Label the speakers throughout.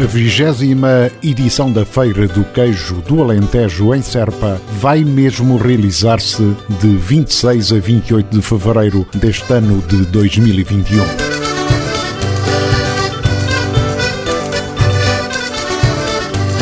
Speaker 1: A vigésima edição da Feira do Queijo do Alentejo em Serpa vai mesmo realizar-se de 26 a 28 de fevereiro deste ano de 2021.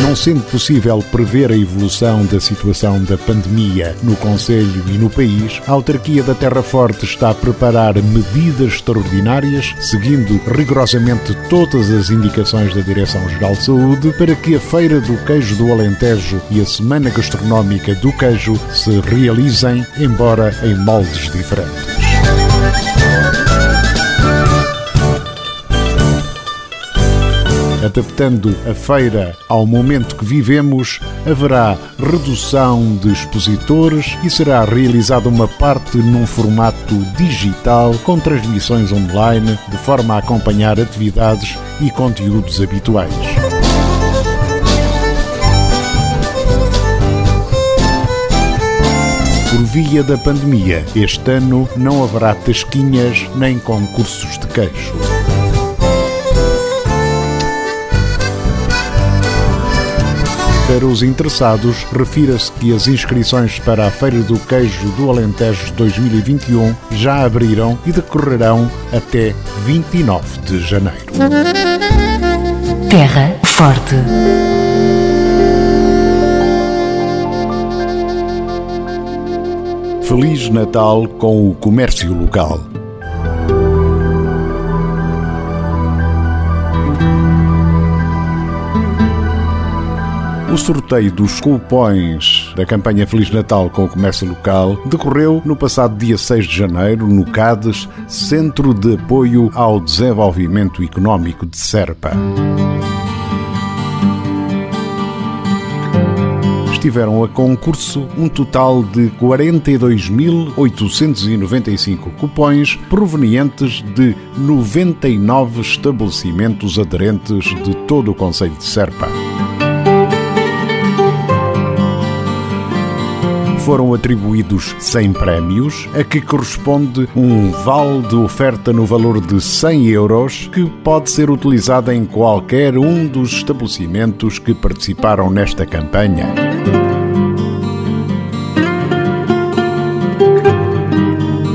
Speaker 1: Não sendo possível prever a evolução da situação da pandemia no Conselho e no país, a autarquia da Terra Forte está a preparar medidas extraordinárias, seguindo rigorosamente todas as indicações da Direção-Geral de Saúde, para que a Feira do Queijo do Alentejo e a Semana Gastronómica do Queijo se realizem, embora em moldes diferentes. Adaptando a feira ao momento que vivemos, haverá redução de expositores e será realizada uma parte num formato digital com transmissões online de forma a acompanhar atividades e conteúdos habituais. Por via da pandemia, este ano não haverá tasquinhas nem concursos de queijo. Para os interessados, refira-se que as inscrições para a Feira do Queijo do Alentejo 2021 já abriram e decorrerão até 29 de janeiro.
Speaker 2: Terra Forte.
Speaker 1: Feliz Natal com o comércio local. O sorteio dos cupões da campanha Feliz Natal com o Comércio Local decorreu no passado dia 6 de janeiro no CADES, Centro de Apoio ao Desenvolvimento Económico de Serpa. estiveram a concurso um total de 42.895 cupões provenientes de 99 estabelecimentos aderentes de todo o Conselho de Serpa. Foram atribuídos 100 prémios, a que corresponde um vale de oferta no valor de 100 euros, que pode ser utilizado em qualquer um dos estabelecimentos que participaram nesta campanha.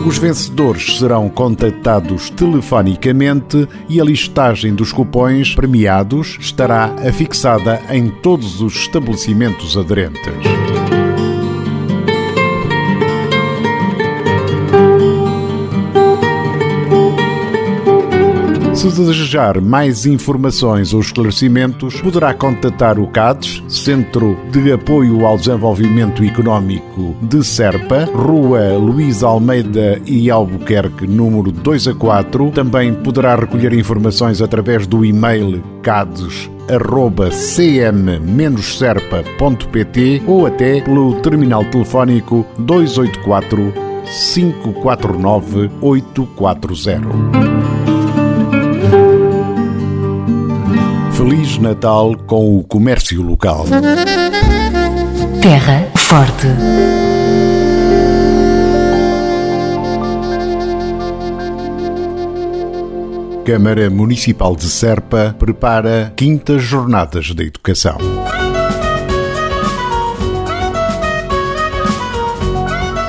Speaker 1: Os vencedores serão contactados telefonicamente e a listagem dos cupões premiados estará afixada em todos os estabelecimentos aderentes. Se desejar mais informações ou esclarecimentos, poderá contatar o CADES, Centro de Apoio ao Desenvolvimento Económico de Serpa, Rua Luís Almeida e Albuquerque, número 2 a 4. Também poderá recolher informações através do e-mail cades.cm-serpa.pt ou até pelo terminal telefónico 284 549 840. Feliz Natal com o comércio local.
Speaker 2: Terra Forte.
Speaker 1: Câmara Municipal de Serpa prepara quintas jornadas da educação.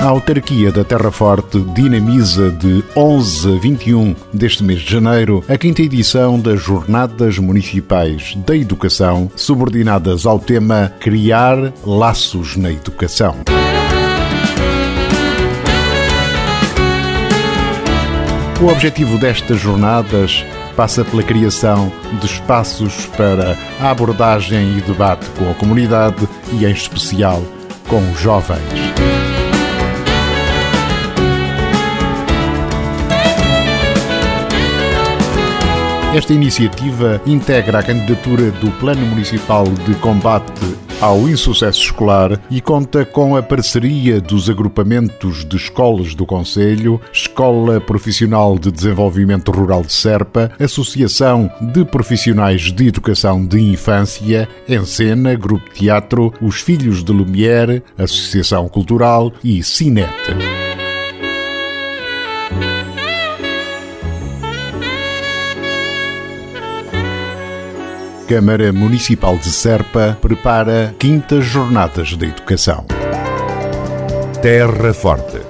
Speaker 1: A autarquia da Terra Forte dinamiza de 11 a 21 deste mês de janeiro a quinta edição das Jornadas Municipais da Educação, subordinadas ao tema Criar Laços na Educação. O objetivo destas jornadas passa pela criação de espaços para abordagem e debate com a comunidade e, em especial, com os jovens. Esta iniciativa integra a candidatura do Plano Municipal de Combate ao insucesso escolar e conta com a parceria dos agrupamentos de escolas do Conselho, Escola Profissional de Desenvolvimento Rural de Serpa, Associação de Profissionais de Educação de Infância, Encena, Grupo Teatro, Os Filhos de Lumière, Associação Cultural e Cinet. Câmara Municipal de Serpa prepara quintas jornadas de educação. Terra Forte.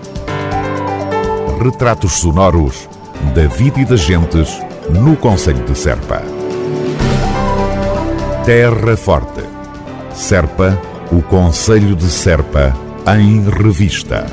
Speaker 1: Retratos sonoros da vida e das gentes no Conselho de Serpa. Terra Forte. Serpa, o Conselho de Serpa, em revista.